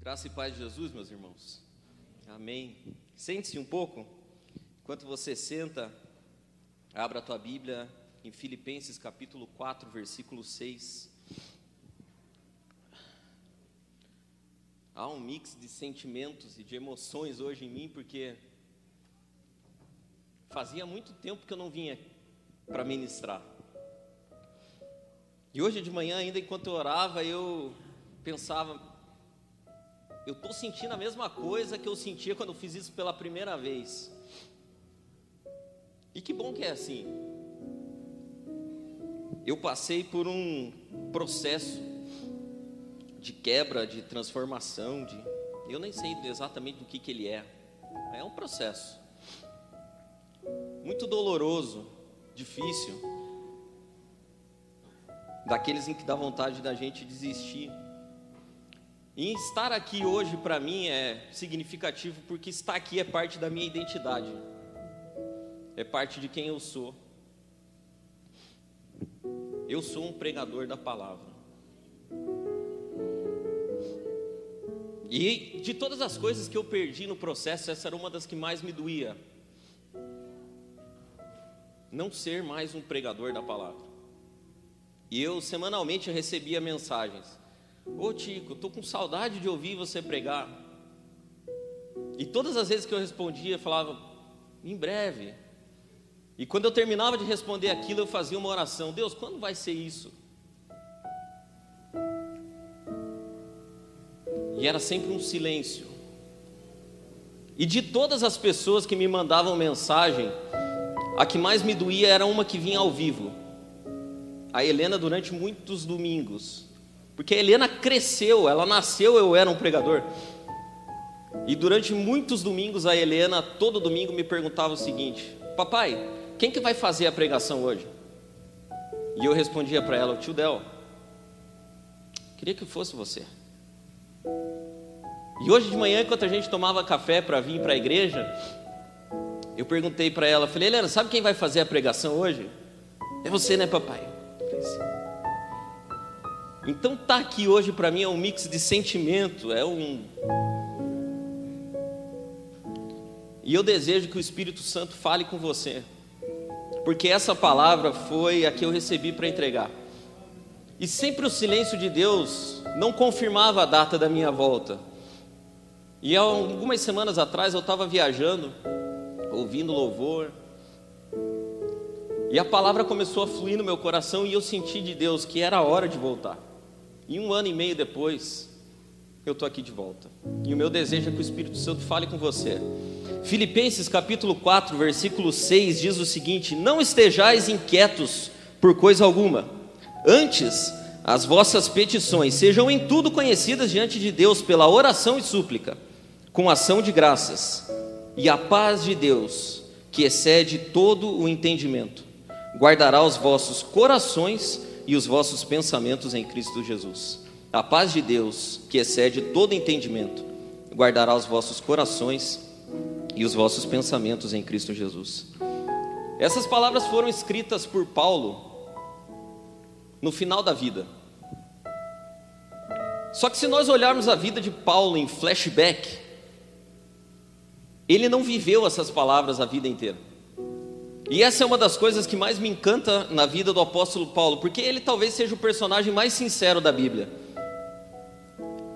Graça e paz de Jesus, meus irmãos. Amém. Sente-se um pouco. Enquanto você senta, abra a tua Bíblia em Filipenses capítulo 4, versículo 6. Há um mix de sentimentos e de emoções hoje em mim, porque fazia muito tempo que eu não vinha para ministrar. E hoje de manhã, ainda enquanto eu orava, eu pensava, eu estou sentindo a mesma coisa que eu sentia quando eu fiz isso pela primeira vez. E que bom que é assim. Eu passei por um processo de quebra, de transformação, de eu nem sei exatamente do que, que ele é. É um processo muito doloroso, difícil, daqueles em que dá vontade da gente desistir. E estar aqui hoje para mim é significativo porque estar aqui é parte da minha identidade, é parte de quem eu sou. Eu sou um pregador da palavra. E de todas as coisas que eu perdi no processo, essa era uma das que mais me doía. Não ser mais um pregador da palavra. E eu semanalmente recebia mensagens. Ô Tico, estou com saudade de ouvir você pregar. E todas as vezes que eu respondia, eu falava, em breve. E quando eu terminava de responder aquilo, eu fazia uma oração: Deus, quando vai ser isso? E era sempre um silêncio. E de todas as pessoas que me mandavam mensagem, a que mais me doía era uma que vinha ao vivo. A Helena, durante muitos domingos, porque a Helena cresceu, ela nasceu, eu era um pregador. E durante muitos domingos a Helena, todo domingo, me perguntava o seguinte: Papai, quem que vai fazer a pregação hoje? E eu respondia para ela: O tio Del, queria que fosse você. E hoje de manhã, enquanto a gente tomava café para vir para a igreja, eu perguntei para ela, falei, Helena, sabe quem vai fazer a pregação hoje? É você, né, papai? falei, Sim. Então tá aqui hoje para mim é um mix de sentimento, é um E eu desejo que o Espírito Santo fale com você. Porque essa palavra foi a que eu recebi para entregar. E sempre o silêncio de Deus não confirmava a data da minha volta. E algumas semanas atrás eu estava viajando, ouvindo louvor, e a palavra começou a fluir no meu coração e eu senti de Deus que era a hora de voltar. E um ano e meio depois, eu estou aqui de volta. E o meu desejo é que o Espírito Santo fale com você. Filipenses capítulo 4, versículo 6 diz o seguinte: Não estejais inquietos por coisa alguma, antes as vossas petições sejam em tudo conhecidas diante de Deus pela oração e súplica, com ação de graças, e a paz de Deus, que excede todo o entendimento, guardará os vossos corações e os vossos pensamentos em Cristo Jesus. A paz de Deus, que excede todo entendimento, guardará os vossos corações e os vossos pensamentos em Cristo Jesus. Essas palavras foram escritas por Paulo no final da vida. Só que se nós olharmos a vida de Paulo em flashback, ele não viveu essas palavras a vida inteira. E essa é uma das coisas que mais me encanta na vida do apóstolo Paulo, porque ele talvez seja o personagem mais sincero da Bíblia.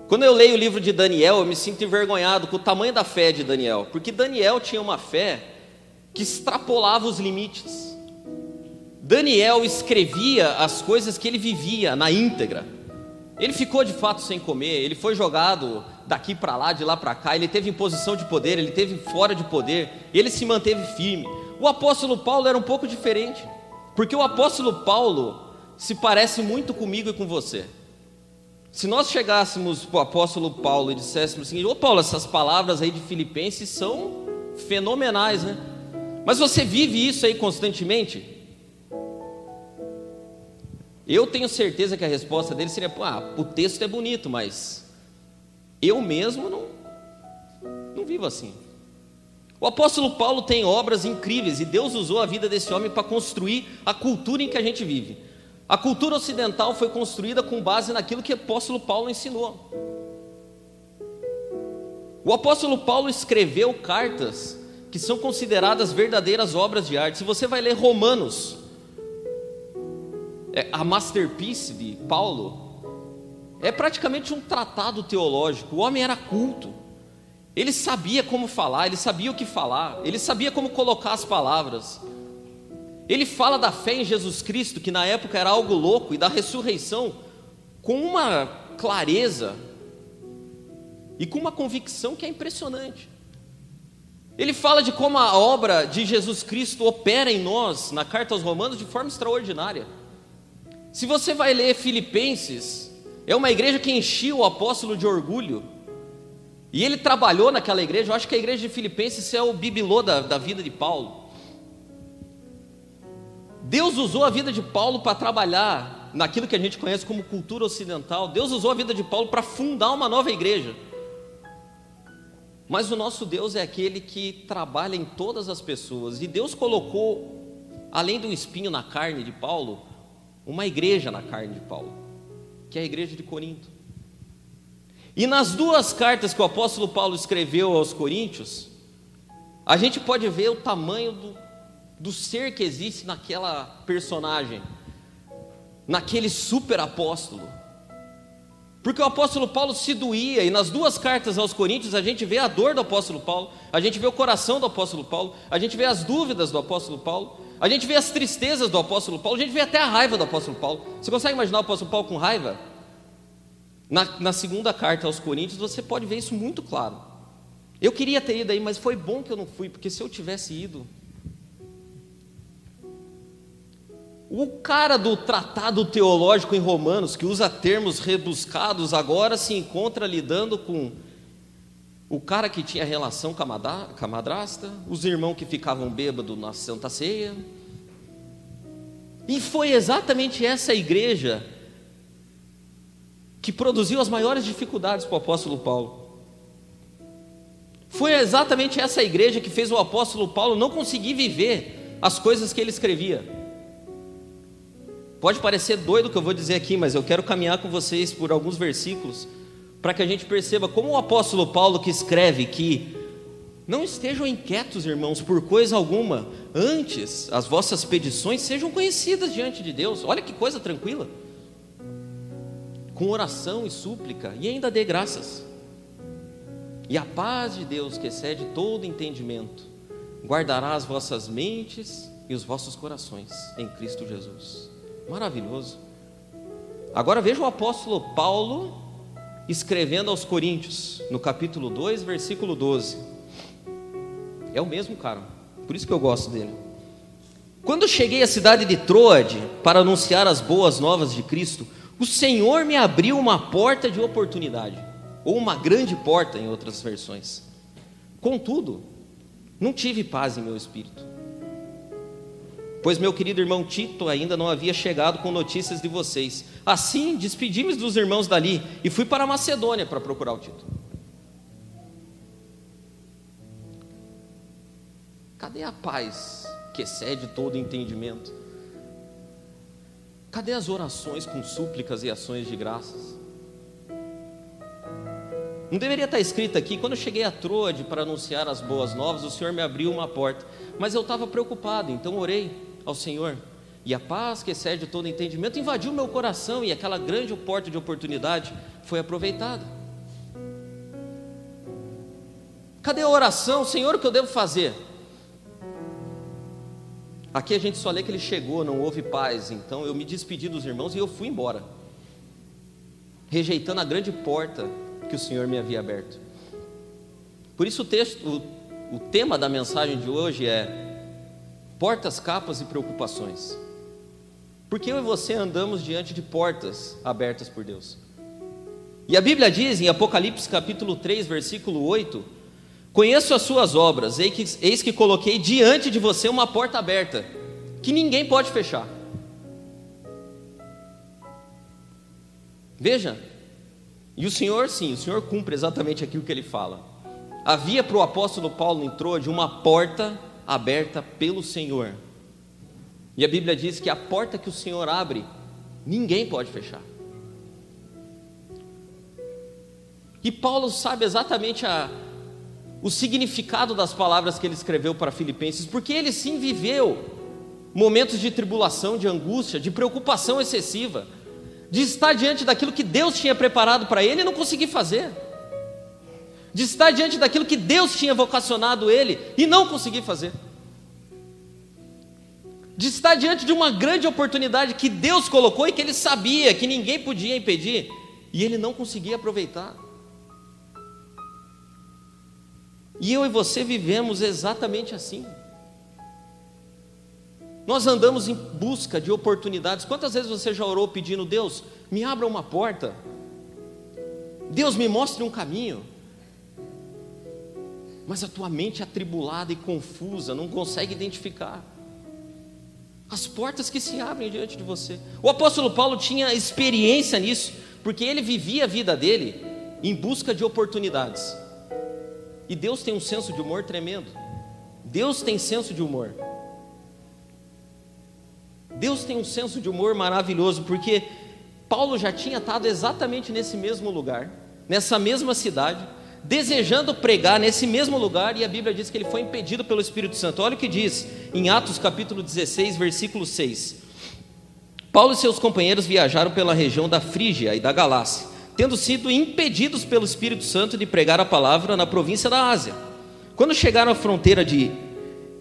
Quando eu leio o livro de Daniel, eu me sinto envergonhado com o tamanho da fé de Daniel, porque Daniel tinha uma fé que extrapolava os limites. Daniel escrevia as coisas que ele vivia na íntegra. Ele ficou de fato sem comer, ele foi jogado daqui para lá, de lá para cá, ele teve em posição de poder, ele teve fora de poder, ele se manteve firme. O apóstolo Paulo era um pouco diferente, porque o apóstolo Paulo se parece muito comigo e com você. Se nós chegássemos para o apóstolo Paulo e disséssemos seguinte: Ô Paulo, essas palavras aí de Filipenses são fenomenais, né? Mas você vive isso aí constantemente? Eu tenho certeza que a resposta dele seria: ah, o texto é bonito, mas eu mesmo não, não vivo assim. O apóstolo Paulo tem obras incríveis e Deus usou a vida desse homem para construir a cultura em que a gente vive. A cultura ocidental foi construída com base naquilo que o apóstolo Paulo ensinou. O apóstolo Paulo escreveu cartas que são consideradas verdadeiras obras de arte. Se você vai ler Romanos, é, a masterpiece de Paulo, é praticamente um tratado teológico. O homem era culto, ele sabia como falar, ele sabia o que falar, ele sabia como colocar as palavras. Ele fala da fé em Jesus Cristo, que na época era algo louco, e da ressurreição, com uma clareza e com uma convicção que é impressionante. Ele fala de como a obra de Jesus Cristo opera em nós, na carta aos Romanos, de forma extraordinária. Se você vai ler Filipenses, é uma igreja que enchia o apóstolo de orgulho, e ele trabalhou naquela igreja. Eu acho que a igreja de Filipenses é o bibelô da, da vida de Paulo. Deus usou a vida de Paulo para trabalhar naquilo que a gente conhece como cultura ocidental. Deus usou a vida de Paulo para fundar uma nova igreja. Mas o nosso Deus é aquele que trabalha em todas as pessoas. E Deus colocou, além do espinho na carne de Paulo, uma igreja na carne de Paulo, que é a igreja de Corinto. E nas duas cartas que o apóstolo Paulo escreveu aos Coríntios, a gente pode ver o tamanho do, do ser que existe naquela personagem, naquele super apóstolo. Porque o apóstolo Paulo se doía, e nas duas cartas aos Coríntios a gente vê a dor do apóstolo Paulo, a gente vê o coração do apóstolo Paulo, a gente vê as dúvidas do apóstolo Paulo, a gente vê as tristezas do apóstolo Paulo, a gente vê até a raiva do apóstolo Paulo. Você consegue imaginar o apóstolo Paulo com raiva? Na, na segunda carta aos Coríntios você pode ver isso muito claro. Eu queria ter ido aí, mas foi bom que eu não fui, porque se eu tivesse ido, O cara do tratado teológico em Romanos, que usa termos rebuscados, agora se encontra lidando com o cara que tinha relação com a madrasta, os irmãos que ficavam bêbados na Santa Ceia. E foi exatamente essa igreja que produziu as maiores dificuldades para o apóstolo Paulo. Foi exatamente essa igreja que fez o apóstolo Paulo não conseguir viver as coisas que ele escrevia. Pode parecer doido o que eu vou dizer aqui, mas eu quero caminhar com vocês por alguns versículos para que a gente perceba como o apóstolo Paulo que escreve que não estejam inquietos, irmãos, por coisa alguma, antes as vossas petições sejam conhecidas diante de Deus. Olha que coisa tranquila. Com oração e súplica, e ainda dê graças. E a paz de Deus, que excede todo entendimento, guardará as vossas mentes e os vossos corações em Cristo Jesus. Maravilhoso. Agora veja o apóstolo Paulo escrevendo aos Coríntios, no capítulo 2, versículo 12. É o mesmo cara, por isso que eu gosto dele. Quando cheguei à cidade de Troade para anunciar as boas novas de Cristo, o Senhor me abriu uma porta de oportunidade, ou uma grande porta em outras versões. Contudo, não tive paz em meu espírito pois meu querido irmão Tito ainda não havia chegado com notícias de vocês. Assim, despedimos me dos irmãos dali e fui para Macedônia para procurar o Tito. Cadê a paz que excede todo entendimento? Cadê as orações com súplicas e ações de graças? Não deveria estar escrito aqui, quando eu cheguei a Troade para anunciar as boas novas, o Senhor me abriu uma porta, mas eu estava preocupado, então orei ao Senhor. E a paz que excede todo entendimento invadiu meu coração e aquela grande porta de oportunidade foi aproveitada. Cadê a oração? Senhor, o que eu devo fazer? Aqui a gente só lê que ele chegou, não houve paz. Então eu me despedi dos irmãos e eu fui embora, rejeitando a grande porta que o Senhor me havia aberto. Por isso o texto, o, o tema da mensagem de hoje é portas, capas e preocupações. Porque eu e você andamos diante de portas abertas por Deus. E a Bíblia diz em Apocalipse capítulo 3, versículo 8: Conheço as suas obras, eis que, coloquei diante de você uma porta aberta, que ninguém pode fechar. Veja, e o Senhor, sim, o Senhor cumpre exatamente aquilo que ele fala. Havia para o apóstolo Paulo entrou de uma porta aberta pelo Senhor. E a Bíblia diz que a porta que o Senhor abre, ninguém pode fechar. E Paulo sabe exatamente a, o significado das palavras que ele escreveu para Filipenses, porque ele sim viveu momentos de tribulação, de angústia, de preocupação excessiva, de estar diante daquilo que Deus tinha preparado para ele e não conseguir fazer, de estar diante daquilo que Deus tinha vocacionado ele e não conseguir fazer, de estar diante de uma grande oportunidade que Deus colocou e que ele sabia que ninguém podia impedir e ele não conseguia aproveitar. E eu e você vivemos exatamente assim. Nós andamos em busca de oportunidades. Quantas vezes você já orou pedindo, Deus, me abra uma porta? Deus, me mostre um caminho. Mas a tua mente é atribulada e confusa, não consegue identificar as portas que se abrem diante de você. O apóstolo Paulo tinha experiência nisso, porque ele vivia a vida dele em busca de oportunidades. E Deus tem um senso de humor tremendo. Deus tem senso de humor. Deus tem um senso de humor maravilhoso, porque Paulo já tinha estado exatamente nesse mesmo lugar, nessa mesma cidade, desejando pregar nesse mesmo lugar, e a Bíblia diz que ele foi impedido pelo Espírito Santo. Olha o que diz em Atos capítulo 16, versículo 6. Paulo e seus companheiros viajaram pela região da Frígia e da Galácia tendo sido impedidos pelo Espírito Santo de pregar a palavra na província da Ásia. Quando chegaram à fronteira de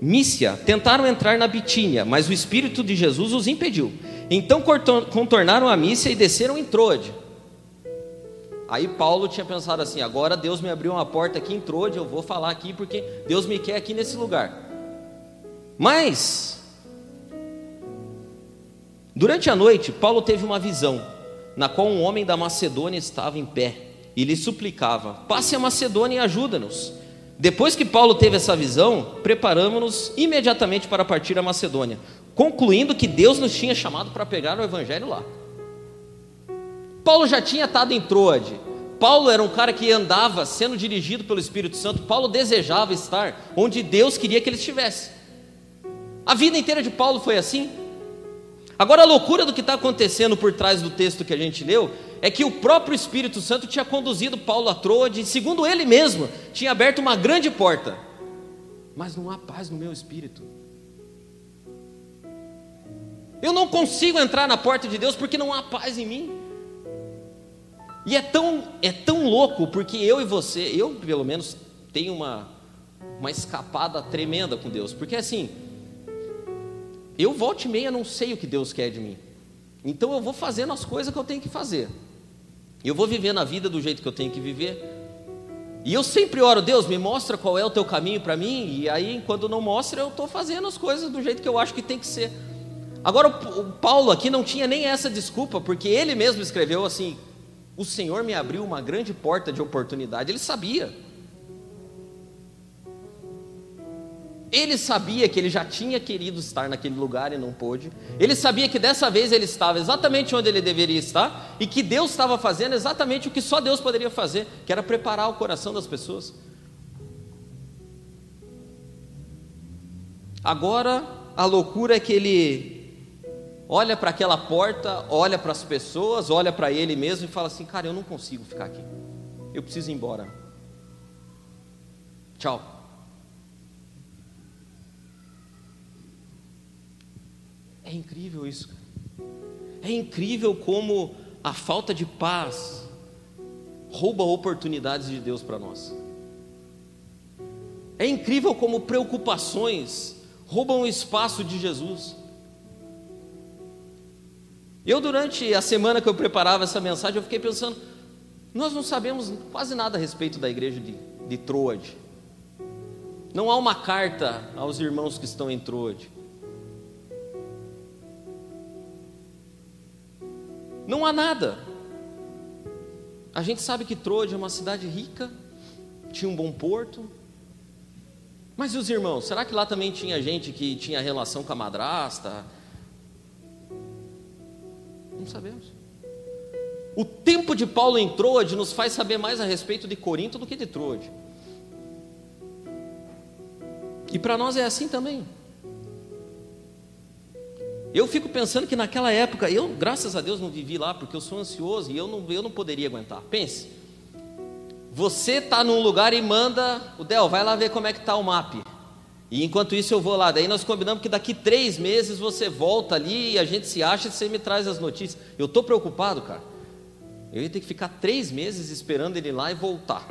Mícia, tentaram entrar na Bitínia, mas o Espírito de Jesus os impediu. Então contornaram a Mícia e desceram em Troade. Aí Paulo tinha pensado assim: agora Deus me abriu uma porta aqui em Troade, eu vou falar aqui porque Deus me quer aqui nesse lugar. Mas, durante a noite, Paulo teve uma visão na qual um homem da Macedônia estava em pé e lhe suplicava: Passe a Macedônia e ajuda-nos. Depois que Paulo teve essa visão, preparamos-nos imediatamente para partir a Macedônia, concluindo que Deus nos tinha chamado para pegar o evangelho lá. Paulo já tinha estado em Troade. Paulo era um cara que andava sendo dirigido pelo Espírito Santo. Paulo desejava estar onde Deus queria que ele estivesse. A vida inteira de Paulo foi assim. Agora, a loucura do que está acontecendo por trás do texto que a gente leu é que o próprio Espírito Santo tinha conduzido Paulo a Troade, e, segundo ele mesmo, tinha aberto uma grande porta, mas não há paz no meu espírito. Eu não consigo entrar na porta de Deus porque não há paz em mim. E é tão, é tão louco, porque eu e você, eu pelo menos, tenho uma, uma escapada tremenda com Deus, porque assim, eu volto e meia não sei o que Deus quer de mim. Então eu vou fazendo as coisas que eu tenho que fazer. Eu vou vivendo a vida do jeito que eu tenho que viver. E eu sempre oro, Deus, me mostra qual é o teu caminho para mim. E aí, quando não mostra, eu estou fazendo as coisas do jeito que eu acho que tem que ser. Agora, o Paulo aqui não tinha nem essa desculpa, porque ele mesmo escreveu assim: O Senhor me abriu uma grande porta de oportunidade. Ele sabia. Ele sabia que ele já tinha querido estar naquele lugar e não pôde. Ele sabia que dessa vez ele estava exatamente onde ele deveria estar e que Deus estava fazendo exatamente o que só Deus poderia fazer, que era preparar o coração das pessoas. Agora, a loucura é que ele olha para aquela porta, olha para as pessoas, olha para ele mesmo e fala assim: Cara, eu não consigo ficar aqui, eu preciso ir embora. Tchau. É incrível isso. É incrível como a falta de paz rouba oportunidades de Deus para nós. É incrível como preocupações roubam o espaço de Jesus. Eu, durante a semana que eu preparava essa mensagem, eu fiquei pensando: nós não sabemos quase nada a respeito da igreja de, de Troade. Não há uma carta aos irmãos que estão em Troade. Não há nada. A gente sabe que Troade é uma cidade rica, tinha um bom porto. Mas e os irmãos? Será que lá também tinha gente que tinha relação com a madrasta? Não sabemos. O tempo de Paulo em Troade nos faz saber mais a respeito de Corinto do que de Troade. E para nós é assim também. Eu fico pensando que naquela época, eu, graças a Deus, não vivi lá, porque eu sou ansioso e eu não, eu não poderia aguentar. Pense, você está num lugar e manda, o Del, vai lá ver como é que está o map. E enquanto isso eu vou lá. Daí nós combinamos que daqui três meses você volta ali e a gente se acha e você me traz as notícias. Eu estou preocupado, cara. Eu ia ter que ficar três meses esperando ele lá e voltar.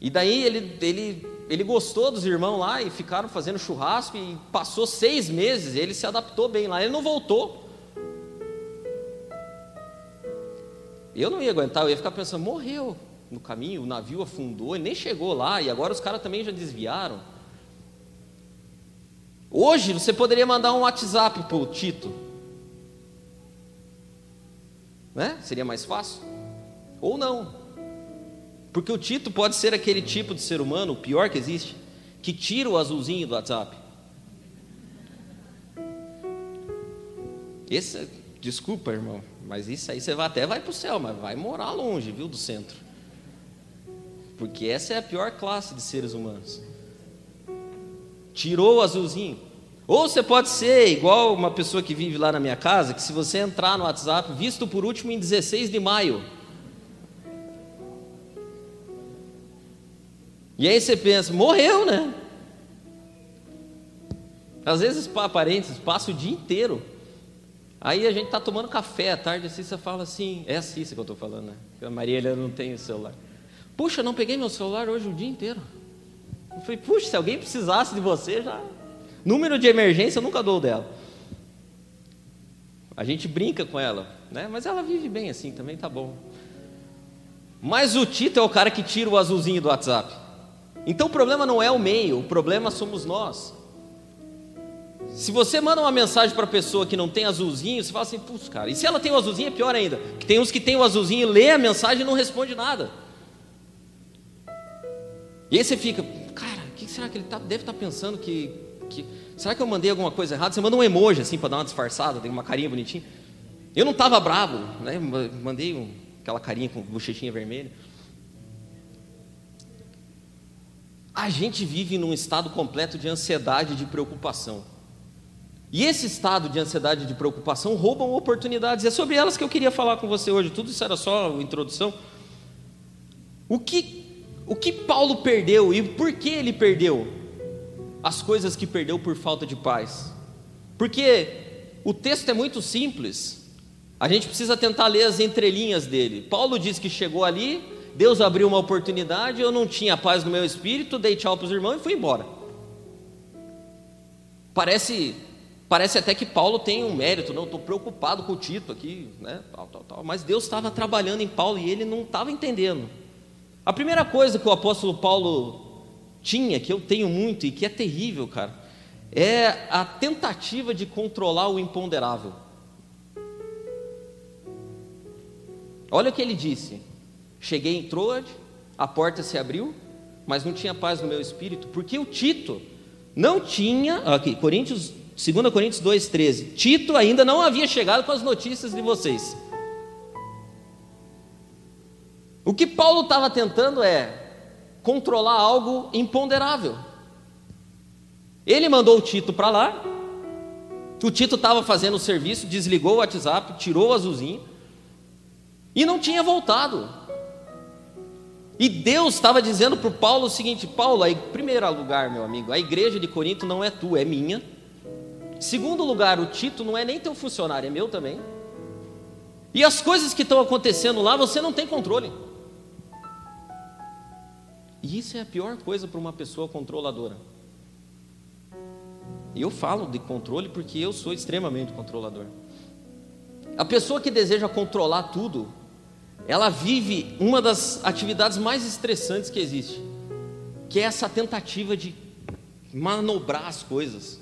E daí ele, ele, ele gostou dos irmãos lá e ficaram fazendo churrasco e passou seis meses. Ele se adaptou bem lá. Ele não voltou. Eu não ia aguentar, eu ia ficar pensando, morreu no caminho, o navio afundou, ele nem chegou lá, e agora os caras também já desviaram. Hoje você poderia mandar um WhatsApp para o Tito, né? Seria mais fácil? Ou não? Porque o Tito pode ser aquele tipo de ser humano, o pior que existe, que tira o azulzinho do WhatsApp. Esse, desculpa, irmão, mas isso aí você vai até vai para o céu, mas vai morar longe, viu, do centro. Porque essa é a pior classe de seres humanos. Tirou o azulzinho. Ou você pode ser igual uma pessoa que vive lá na minha casa, que se você entrar no WhatsApp, visto por último em 16 de maio. E aí você pensa, morreu, né? Às vezes, parentes, passa o dia inteiro Aí a gente está tomando café à tarde, assim, você fala assim, é a Cissa que eu estou falando, né? A Maria não tem o celular. Puxa, não peguei meu celular hoje o dia inteiro. Eu falei, puxa, se alguém precisasse de você, já. Número de emergência eu nunca dou dela. A gente brinca com ela, né? Mas ela vive bem assim, também tá bom. Mas o Tito é o cara que tira o azulzinho do WhatsApp. Então o problema não é o meio, o problema somos nós. Se você manda uma mensagem para a pessoa que não tem azulzinho, você fala assim, putz, cara. E se ela tem o azulzinho, é pior ainda. Que tem uns que tem o azulzinho, lê a mensagem e não responde nada. E aí você fica, cara, o que será que ele tá, deve estar tá pensando que, que. Será que eu mandei alguma coisa errada? Você manda um emoji assim para dar uma disfarçada, tem uma carinha bonitinha. Eu não estava bravo, né? Mandei um, aquela carinha com bochechinha vermelha. A gente vive num estado completo de ansiedade e de preocupação. E esse estado de ansiedade e de preocupação roubam oportunidades. É sobre elas que eu queria falar com você hoje. Tudo isso era só uma introdução. O que, o que Paulo perdeu e por que ele perdeu? As coisas que perdeu por falta de paz. Porque o texto é muito simples. A gente precisa tentar ler as entrelinhas dele. Paulo diz que chegou ali, Deus abriu uma oportunidade, eu não tinha paz no meu espírito, dei tchau para os irmãos e fui embora. Parece Parece até que Paulo tem um mérito, não, estou preocupado com o Tito aqui, né, tal, tal, tal. Mas Deus estava trabalhando em Paulo e ele não estava entendendo. A primeira coisa que o apóstolo Paulo tinha, que eu tenho muito e que é terrível, cara, é a tentativa de controlar o imponderável. Olha o que ele disse: Cheguei em Troade, a porta se abriu, mas não tinha paz no meu espírito, porque o Tito não tinha, aqui, Coríntios 2 Coríntios 2,13. Tito ainda não havia chegado com as notícias de vocês. O que Paulo estava tentando é controlar algo imponderável. Ele mandou o Tito para lá. O Tito estava fazendo o serviço, desligou o WhatsApp, tirou o azulzinho e não tinha voltado. E Deus estava dizendo para o Paulo o seguinte: Paulo, em primeiro lugar, meu amigo, a igreja de Corinto não é tua, é minha. Segundo lugar, o Tito não é nem teu funcionário, é meu também. E as coisas que estão acontecendo lá, você não tem controle. E isso é a pior coisa para uma pessoa controladora. Eu falo de controle porque eu sou extremamente controlador. A pessoa que deseja controlar tudo, ela vive uma das atividades mais estressantes que existe, que é essa tentativa de manobrar as coisas.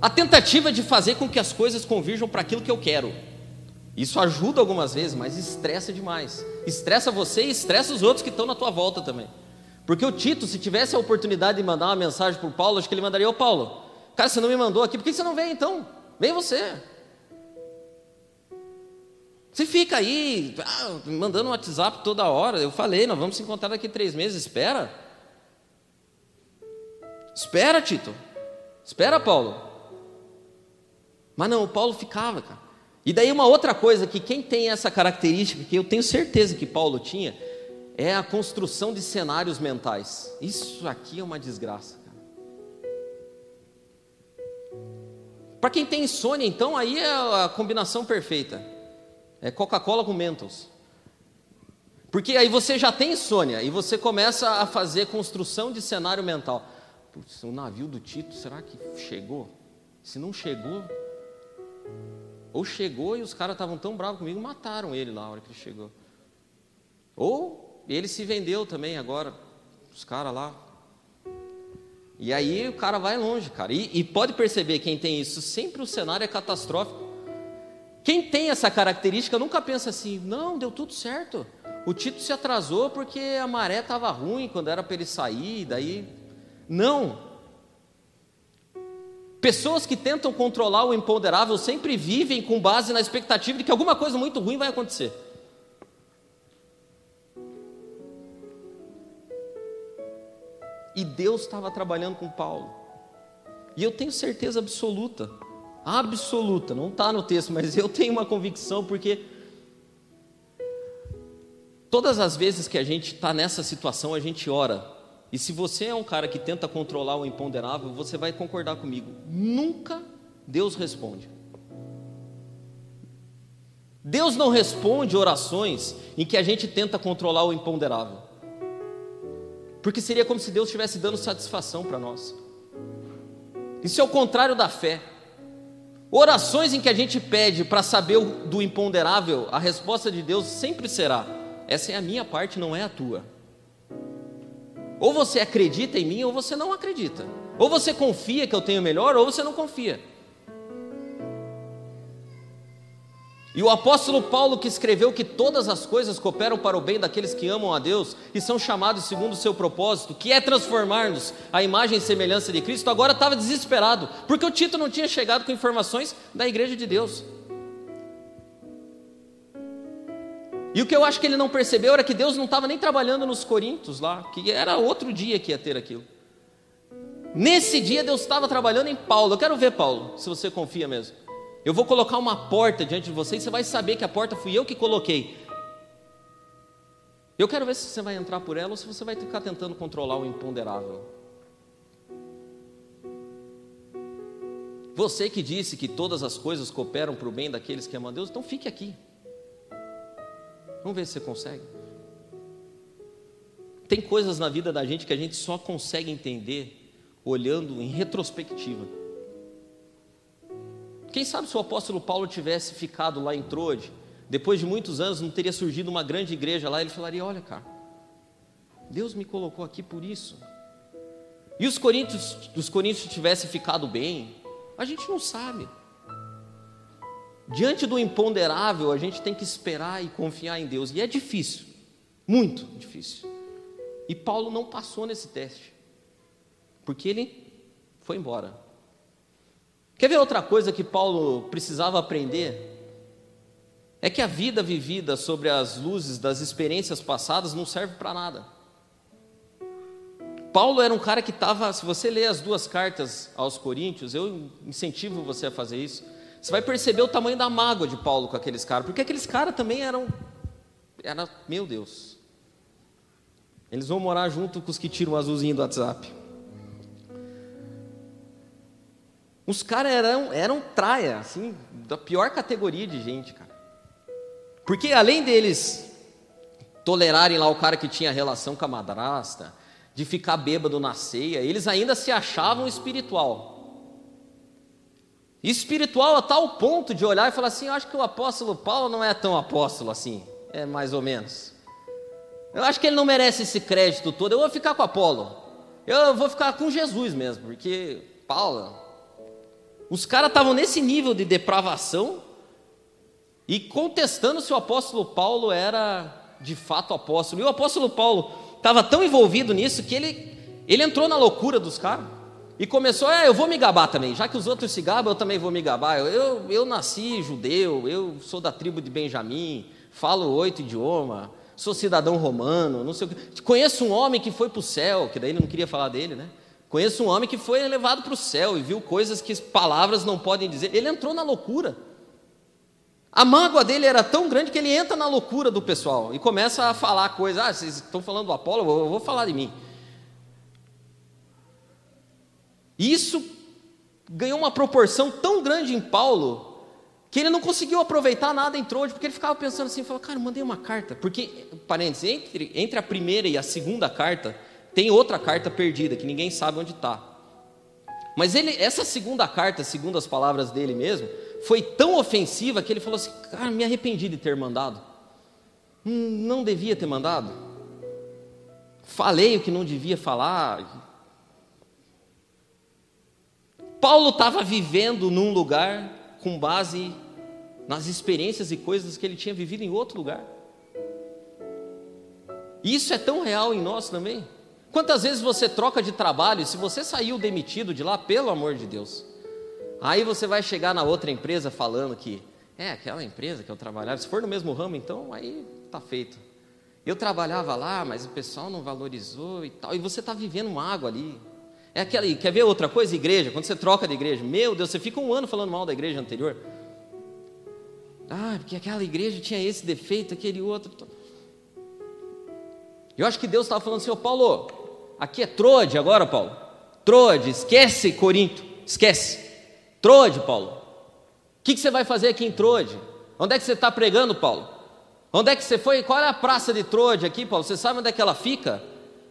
A tentativa de fazer com que as coisas convirjam para aquilo que eu quero. Isso ajuda algumas vezes, mas estressa demais. Estressa você e estressa os outros que estão na tua volta também. Porque o Tito, se tivesse a oportunidade de mandar uma mensagem para o Paulo, acho que ele mandaria: Ô Paulo, cara, você não me mandou aqui, por que você não vem então? Vem você. Você fica aí, ah, mandando um WhatsApp toda hora. Eu falei, nós vamos se encontrar daqui três meses. Espera. Espera, Tito. Espera, Paulo. Mas não, o Paulo ficava, cara. E daí uma outra coisa que quem tem essa característica, que eu tenho certeza que Paulo tinha, é a construção de cenários mentais. Isso aqui é uma desgraça. Para quem tem insônia, então, aí é a combinação perfeita. É Coca-Cola com Mentos. Porque aí você já tem insônia e você começa a fazer construção de cenário mental. Putz, o navio do Tito, será que chegou? Se não chegou, ou chegou e os caras estavam tão bravos comigo, mataram ele na hora que ele chegou. Ou ele se vendeu também agora, os caras lá, e aí o cara vai longe, cara. E, e, pode perceber quem tem isso, sempre o cenário é catastrófico. Quem tem essa característica nunca pensa assim, não, deu tudo certo. O Tito se atrasou porque a maré estava ruim quando era para ele sair, daí. Não. Pessoas que tentam controlar o imponderável sempre vivem com base na expectativa de que alguma coisa muito ruim vai acontecer. E Deus estava trabalhando com Paulo. E eu tenho certeza absoluta, absoluta, não está no texto, mas eu tenho uma convicção, porque todas as vezes que a gente está nessa situação, a gente ora. E se você é um cara que tenta controlar o imponderável, você vai concordar comigo. Nunca Deus responde. Deus não responde orações em que a gente tenta controlar o imponderável. Porque seria como se Deus estivesse dando satisfação para nós. Isso é o contrário da fé. Orações em que a gente pede para saber do imponderável, a resposta de Deus sempre será: essa é a minha parte, não é a tua. Ou você acredita em mim, ou você não acredita. Ou você confia que eu tenho melhor, ou você não confia. E o apóstolo Paulo, que escreveu que todas as coisas cooperam para o bem daqueles que amam a Deus e são chamados segundo o seu propósito, que é transformar-nos à imagem e semelhança de Cristo, agora estava desesperado, porque o Tito não tinha chegado com informações da igreja de Deus. E o que eu acho que ele não percebeu era que Deus não estava nem trabalhando nos Coríntios lá, que era outro dia que ia ter aquilo. Nesse dia Deus estava trabalhando em Paulo. Eu quero ver, Paulo, se você confia mesmo. Eu vou colocar uma porta diante de você e você vai saber que a porta fui eu que coloquei. Eu quero ver se você vai entrar por ela ou se você vai ficar tentando controlar o imponderável. Você que disse que todas as coisas cooperam para o bem daqueles que amam a Deus, então fique aqui. Vamos ver se você consegue. Tem coisas na vida da gente que a gente só consegue entender olhando em retrospectiva. Quem sabe se o apóstolo Paulo tivesse ficado lá em Troade, depois de muitos anos não teria surgido uma grande igreja lá, ele falaria: Olha, cara, Deus me colocou aqui por isso. E os coríntios, os coríntios tivessem ficado bem, a gente não sabe. Diante do imponderável, a gente tem que esperar e confiar em Deus, e é difícil, muito difícil. E Paulo não passou nesse teste, porque ele foi embora. Quer ver outra coisa que Paulo precisava aprender? É que a vida vivida sobre as luzes das experiências passadas não serve para nada. Paulo era um cara que estava, se você ler as duas cartas aos Coríntios, eu incentivo você a fazer isso. Você vai perceber o tamanho da mágoa de Paulo com aqueles caras, porque aqueles caras também eram, era, meu Deus. Eles vão morar junto com os que tiram o azulzinho do WhatsApp. Os caras eram, eram traia, assim, da pior categoria de gente, cara. Porque além deles tolerarem lá o cara que tinha relação com a madrasta, de ficar bêbado na ceia, eles ainda se achavam espiritual. Espiritual a tal ponto de olhar e falar assim: eu acho que o apóstolo Paulo não é tão apóstolo assim, é mais ou menos. Eu acho que ele não merece esse crédito todo, eu vou ficar com Apolo. Eu vou ficar com Jesus mesmo, porque Paulo, os caras estavam nesse nível de depravação e contestando se o apóstolo Paulo era de fato apóstolo. E o apóstolo Paulo estava tão envolvido nisso que ele, ele entrou na loucura dos caras e começou, é, eu vou me gabar também, já que os outros se gabam, eu também vou me gabar. Eu, eu, eu nasci judeu, eu sou da tribo de Benjamim, falo oito idiomas, sou cidadão romano, não sei o que. Conheço um homem que foi para o céu, que daí ele não queria falar dele, né? Conheço um homem que foi levado para o céu e viu coisas que palavras não podem dizer. Ele entrou na loucura. A mágoa dele era tão grande que ele entra na loucura do pessoal e começa a falar coisas. Ah, vocês estão falando do Apolo, eu vou falar de mim. Isso ganhou uma proporção tão grande em Paulo que ele não conseguiu aproveitar nada em Troade, porque ele ficava pensando assim, falou, cara, mandei uma carta, porque, parênteses, entre, entre a primeira e a segunda carta, tem outra carta perdida, que ninguém sabe onde está. Mas ele, essa segunda carta, segundo as palavras dele mesmo, foi tão ofensiva que ele falou assim, cara, me arrependi de ter mandado. Hum, não devia ter mandado. Falei o que não devia falar. Paulo estava vivendo num lugar com base nas experiências e coisas que ele tinha vivido em outro lugar. Isso é tão real em nós também. Quantas vezes você troca de trabalho se você saiu demitido de lá, pelo amor de Deus, aí você vai chegar na outra empresa falando que é aquela empresa que eu trabalhava, se for no mesmo ramo, então aí tá feito. Eu trabalhava lá, mas o pessoal não valorizou e tal, e você está vivendo uma água ali. É aquela, quer ver outra coisa? Igreja, quando você troca de igreja, meu Deus, você fica um ano falando mal da igreja anterior. Ah, porque aquela igreja tinha esse defeito, aquele outro. Eu acho que Deus estava falando assim, ô Paulo, aqui é Trode agora, Paulo. Trode, esquece Corinto, esquece. Trode, Paulo. O que, que você vai fazer aqui em Trode? Onde é que você está pregando, Paulo? Onde é que você foi? Qual é a praça de Trode aqui, Paulo? Você sabe onde é que ela fica?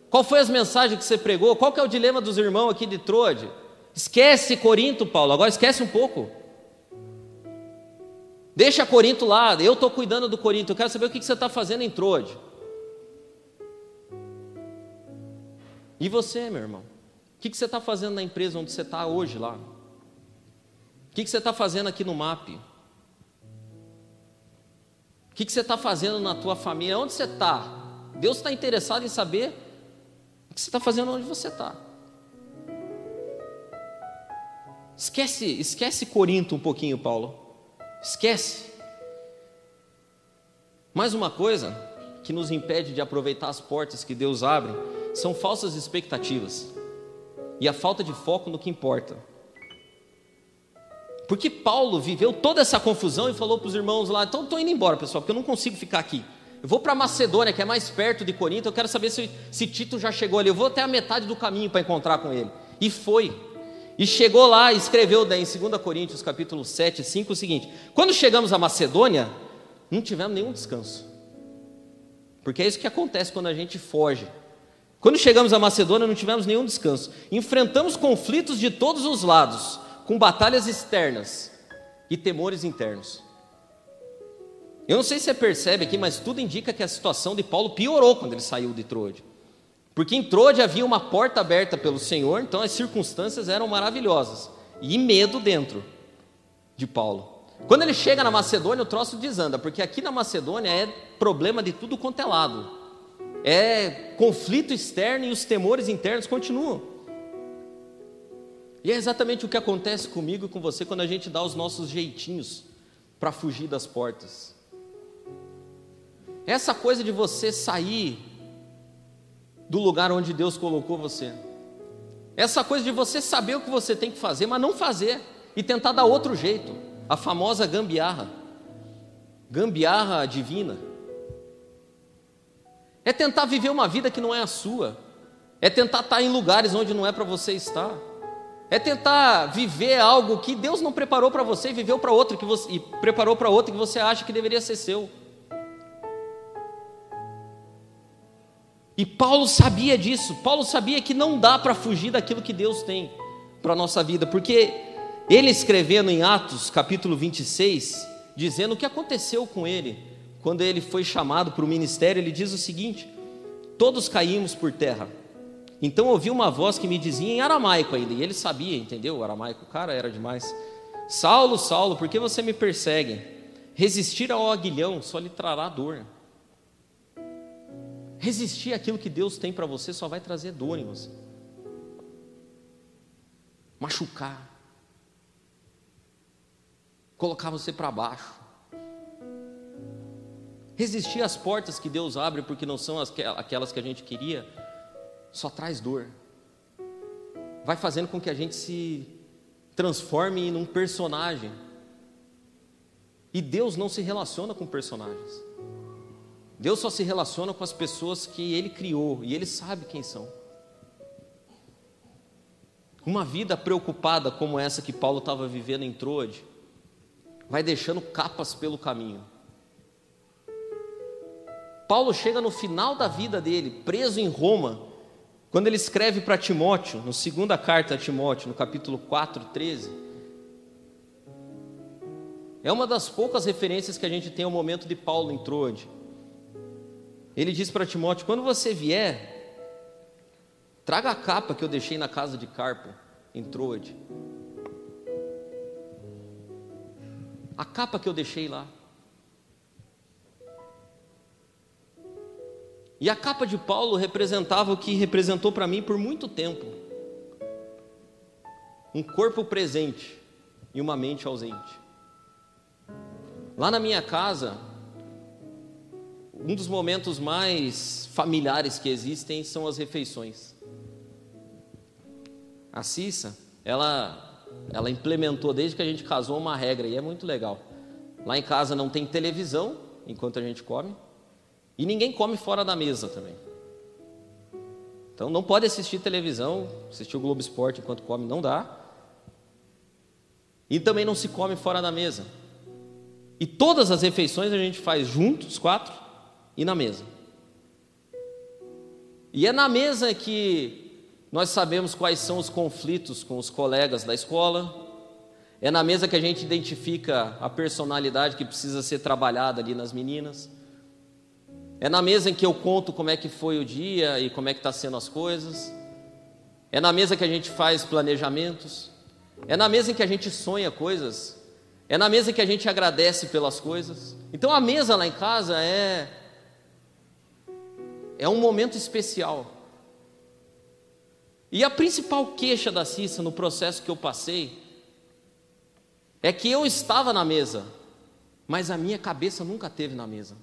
Qual foi as mensagens que você pregou? Qual que é o dilema dos irmãos aqui de Trode? Esquece Corinto, Paulo, agora esquece um pouco. Deixa Corinto lá, eu estou cuidando do Corinto, eu quero saber o que você está fazendo em Trode. E você, meu irmão? O que você está fazendo na empresa onde você está hoje lá? O que você está fazendo aqui no MAP? O que você está fazendo na tua família? Onde você está? Deus está interessado em saber o que você está fazendo onde você está. Esquece, esquece Corinto um pouquinho, Paulo. Esquece. Mais uma coisa que nos impede de aproveitar as portas que Deus abre são falsas expectativas e a falta de foco no que importa. Porque Paulo viveu toda essa confusão e falou para os irmãos lá: então estou indo embora, pessoal, porque eu não consigo ficar aqui. Eu vou para Macedônia, que é mais perto de Corinto. Eu quero saber se, se Tito já chegou ali. Eu vou até a metade do caminho para encontrar com ele. E foi. E chegou lá e escreveu daí, em 2 Coríntios capítulo 7, 5 o seguinte: Quando chegamos a Macedônia, não tivemos nenhum descanso. Porque é isso que acontece quando a gente foge. Quando chegamos a Macedônia, não tivemos nenhum descanso. Enfrentamos conflitos de todos os lados, com batalhas externas e temores internos. Eu não sei se você percebe aqui, mas tudo indica que a situação de Paulo piorou quando ele saiu de Troade. Porque em Troade havia uma porta aberta pelo Senhor, então as circunstâncias eram maravilhosas. E medo dentro de Paulo. Quando ele chega na Macedônia, o troço desanda, porque aqui na Macedônia é problema de tudo quanto é lado. É conflito externo e os temores internos continuam. E é exatamente o que acontece comigo e com você quando a gente dá os nossos jeitinhos para fugir das portas. Essa coisa de você sair do lugar onde Deus colocou você. Essa coisa de você saber o que você tem que fazer, mas não fazer e tentar dar outro jeito. A famosa gambiarra. Gambiarra divina. É tentar viver uma vida que não é a sua. É tentar estar em lugares onde não é para você estar. É tentar viver algo que Deus não preparou para você e viveu para outro que você e preparou para outro que você acha que deveria ser seu. E Paulo sabia disso. Paulo sabia que não dá para fugir daquilo que Deus tem para a nossa vida, porque ele escrevendo em Atos, capítulo 26, dizendo o que aconteceu com ele quando ele foi chamado para o ministério, ele diz o seguinte: Todos caímos por terra. Então ouvi uma voz que me dizia em aramaico ainda, e ele sabia, entendeu? O aramaico, cara era demais. Saulo, Saulo, por que você me persegue? Resistir ao aguilhão só lhe trará dor. Resistir àquilo que Deus tem para você só vai trazer dor em você. Machucar. Colocar você para baixo. Resistir às portas que Deus abre porque não são aquelas que a gente queria, só traz dor. Vai fazendo com que a gente se transforme em um personagem E Deus não se relaciona com personagens. Deus só se relaciona com as pessoas que Ele criou e Ele sabe quem são. Uma vida preocupada como essa que Paulo estava vivendo em Troade, vai deixando capas pelo caminho. Paulo chega no final da vida dele, preso em Roma, quando ele escreve para Timóteo, no segunda carta a Timóteo, no capítulo 4, 13. É uma das poucas referências que a gente tem ao momento de Paulo em Troade. Ele diz para Timóteo: quando você vier, Traga a capa que eu deixei na casa de Carpo, em Troade. A capa que eu deixei lá. E a capa de Paulo representava o que representou para mim por muito tempo: um corpo presente e uma mente ausente. Lá na minha casa, um dos momentos mais familiares que existem são as refeições. A Cissa, ela, ela implementou desde que a gente casou uma regra e é muito legal. Lá em casa não tem televisão enquanto a gente come e ninguém come fora da mesa também. Então não pode assistir televisão, assistir o Globo Esporte enquanto come não dá. E também não se come fora da mesa. E todas as refeições a gente faz juntos, quatro, e na mesa. E é na mesa que nós sabemos quais são os conflitos com os colegas da escola. É na mesa que a gente identifica a personalidade que precisa ser trabalhada ali nas meninas. É na mesa em que eu conto como é que foi o dia e como é que está sendo as coisas. É na mesa que a gente faz planejamentos. É na mesa em que a gente sonha coisas. É na mesa que a gente agradece pelas coisas. Então a mesa lá em casa é é um momento especial. E a principal queixa da Cissa no processo que eu passei é que eu estava na mesa, mas a minha cabeça nunca teve na mesa.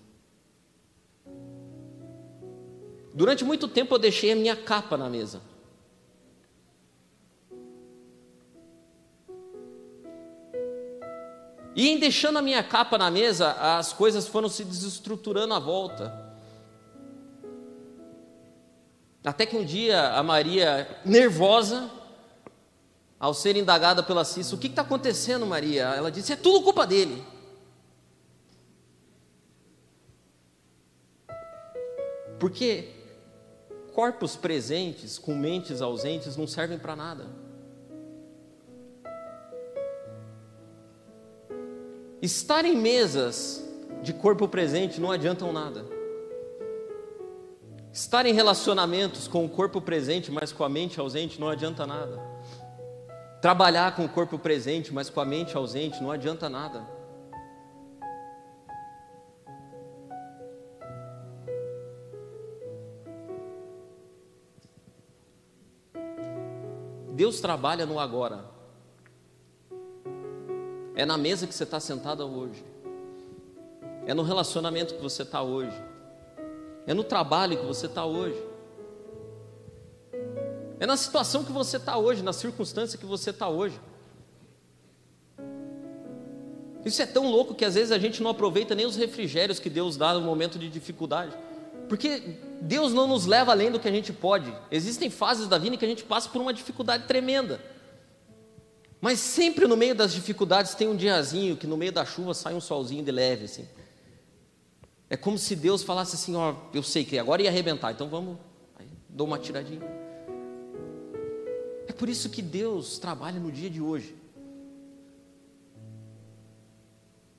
Durante muito tempo eu deixei a minha capa na mesa. E em deixando a minha capa na mesa, as coisas foram se desestruturando à volta. Até que um dia a Maria, nervosa, ao ser indagada pela Cissa, o que está acontecendo, Maria? Ela disse: é tudo culpa dele. Porque corpos presentes com mentes ausentes não servem para nada. Estar em mesas de corpo presente não adiantam nada. Estar em relacionamentos com o corpo presente, mas com a mente ausente, não adianta nada. Trabalhar com o corpo presente, mas com a mente ausente, não adianta nada. Deus trabalha no agora. É na mesa que você está sentada hoje. É no relacionamento que você está hoje. É no trabalho que você está hoje. É na situação que você está hoje, na circunstância que você está hoje. Isso é tão louco que às vezes a gente não aproveita nem os refrigérios que Deus dá no momento de dificuldade. Porque Deus não nos leva além do que a gente pode. Existem fases da vida em que a gente passa por uma dificuldade tremenda. Mas sempre no meio das dificuldades tem um diazinho que no meio da chuva sai um solzinho de leve assim. É como se Deus falasse assim: Ó, eu sei que agora ia arrebentar, então vamos. Aí, dou uma tiradinha. É por isso que Deus trabalha no dia de hoje.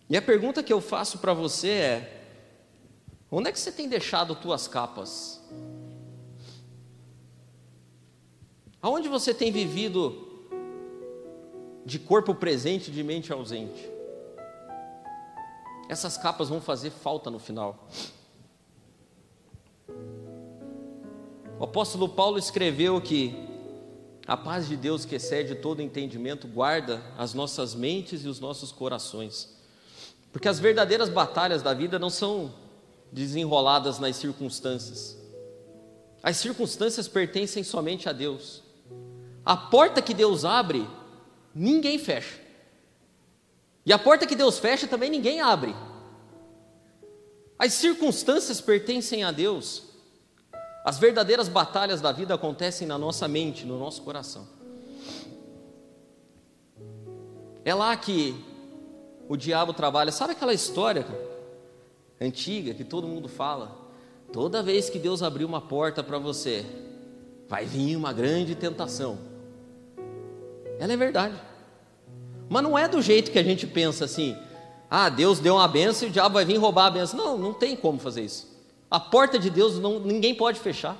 E a pergunta que eu faço para você é: onde é que você tem deixado tuas capas? Aonde você tem vivido de corpo presente, de mente ausente? essas capas vão fazer falta no final. O apóstolo Paulo escreveu que a paz de Deus que excede todo entendimento guarda as nossas mentes e os nossos corações. Porque as verdadeiras batalhas da vida não são desenroladas nas circunstâncias. As circunstâncias pertencem somente a Deus. A porta que Deus abre, ninguém fecha. E a porta que Deus fecha também ninguém abre. As circunstâncias pertencem a Deus. As verdadeiras batalhas da vida acontecem na nossa mente, no nosso coração. É lá que o diabo trabalha. Sabe aquela história antiga que todo mundo fala? Toda vez que Deus abrir uma porta para você, vai vir uma grande tentação. Ela é verdade. Mas não é do jeito que a gente pensa assim. Ah, Deus deu uma benção e o diabo vai vir roubar a benção. Não, não tem como fazer isso. A porta de Deus não, ninguém pode fechar.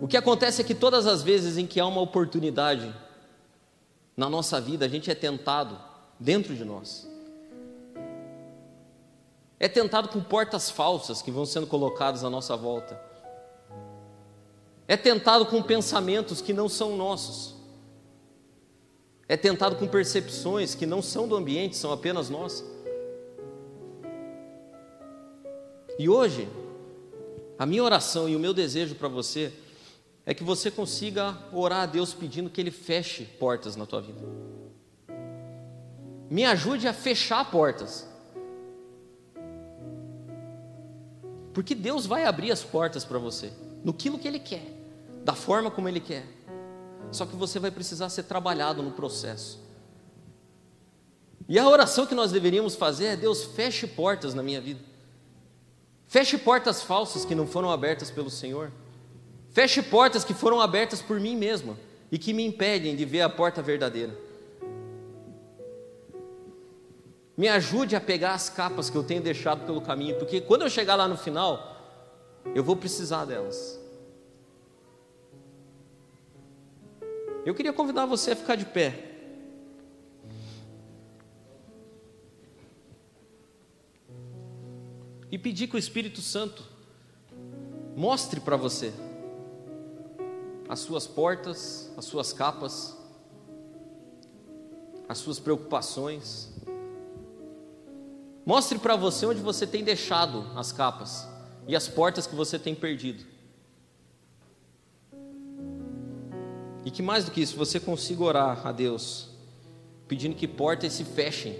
O que acontece é que todas as vezes em que há uma oportunidade na nossa vida, a gente é tentado dentro de nós. É tentado com portas falsas que vão sendo colocadas à nossa volta. É tentado com pensamentos que não são nossos. É tentado com percepções que não são do ambiente, são apenas nossas. E hoje, a minha oração e o meu desejo para você é que você consiga orar a Deus pedindo que Ele feche portas na tua vida. Me ajude a fechar portas. Porque Deus vai abrir as portas para você, no que Ele quer, da forma como Ele quer. Só que você vai precisar ser trabalhado no processo. E a oração que nós deveríamos fazer é: Deus, feche portas na minha vida. Feche portas falsas que não foram abertas pelo Senhor. Feche portas que foram abertas por mim mesmo e que me impedem de ver a porta verdadeira. Me ajude a pegar as capas que eu tenho deixado pelo caminho, porque quando eu chegar lá no final, eu vou precisar delas. Eu queria convidar você a ficar de pé. E pedir que o Espírito Santo mostre para você as suas portas, as suas capas, as suas preocupações. Mostre para você onde você tem deixado as capas e as portas que você tem perdido. E que mais do que isso, você consiga orar a Deus, pedindo que portas se fechem.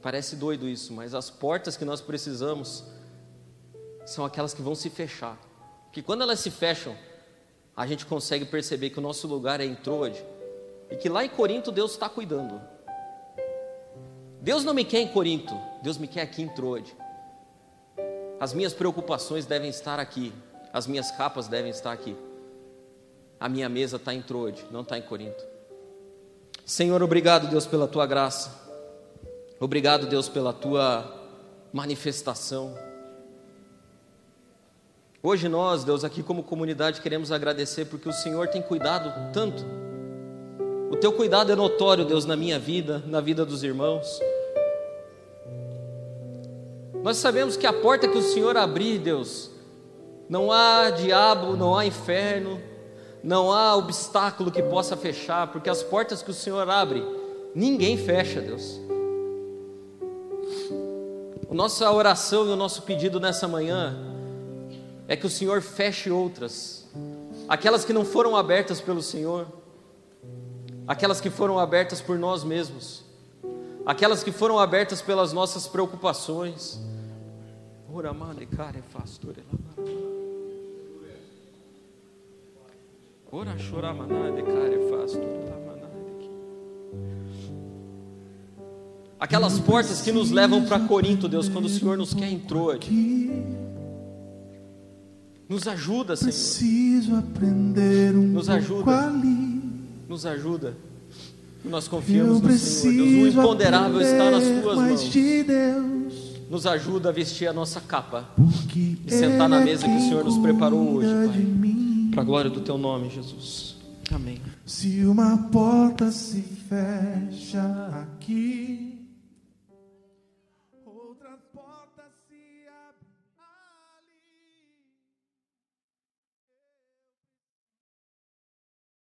Parece doido isso, mas as portas que nós precisamos são aquelas que vão se fechar. Que quando elas se fecham, a gente consegue perceber que o nosso lugar é em Troade e que lá em Corinto Deus está cuidando. Deus não me quer em Corinto, Deus me quer aqui em Troade. As minhas preocupações devem estar aqui, as minhas capas devem estar aqui. A minha mesa está em Troade, não está em Corinto. Senhor, obrigado, Deus, pela tua graça. Obrigado, Deus, pela tua manifestação. Hoje nós, Deus, aqui como comunidade, queremos agradecer porque o Senhor tem cuidado tanto o teu cuidado é notório, Deus, na minha vida, na vida dos irmãos. Nós sabemos que a porta que o Senhor abrir, Deus, não há diabo, não há inferno, não há obstáculo que possa fechar, porque as portas que o Senhor abre, ninguém fecha, Deus. A nossa oração e o nosso pedido nessa manhã é que o Senhor feche outras, aquelas que não foram abertas pelo Senhor aquelas que foram abertas por nós mesmos, aquelas que foram abertas pelas nossas preocupações. Aquelas portas que nos levam para Corinto, Deus, quando o Senhor nos quer entrou aqui. Nos ajuda, Senhor. Preciso aprender um Nos ajuda. Nos ajuda. Nós confiamos no Senhor. Deus, o imponderável está nas tuas mãos. de Deus, Nos ajuda a vestir a nossa capa e sentar na mesa que o Senhor nos preparou hoje, Pai. Para a glória do teu nome, Jesus. Amém. Se uma porta se fecha aqui,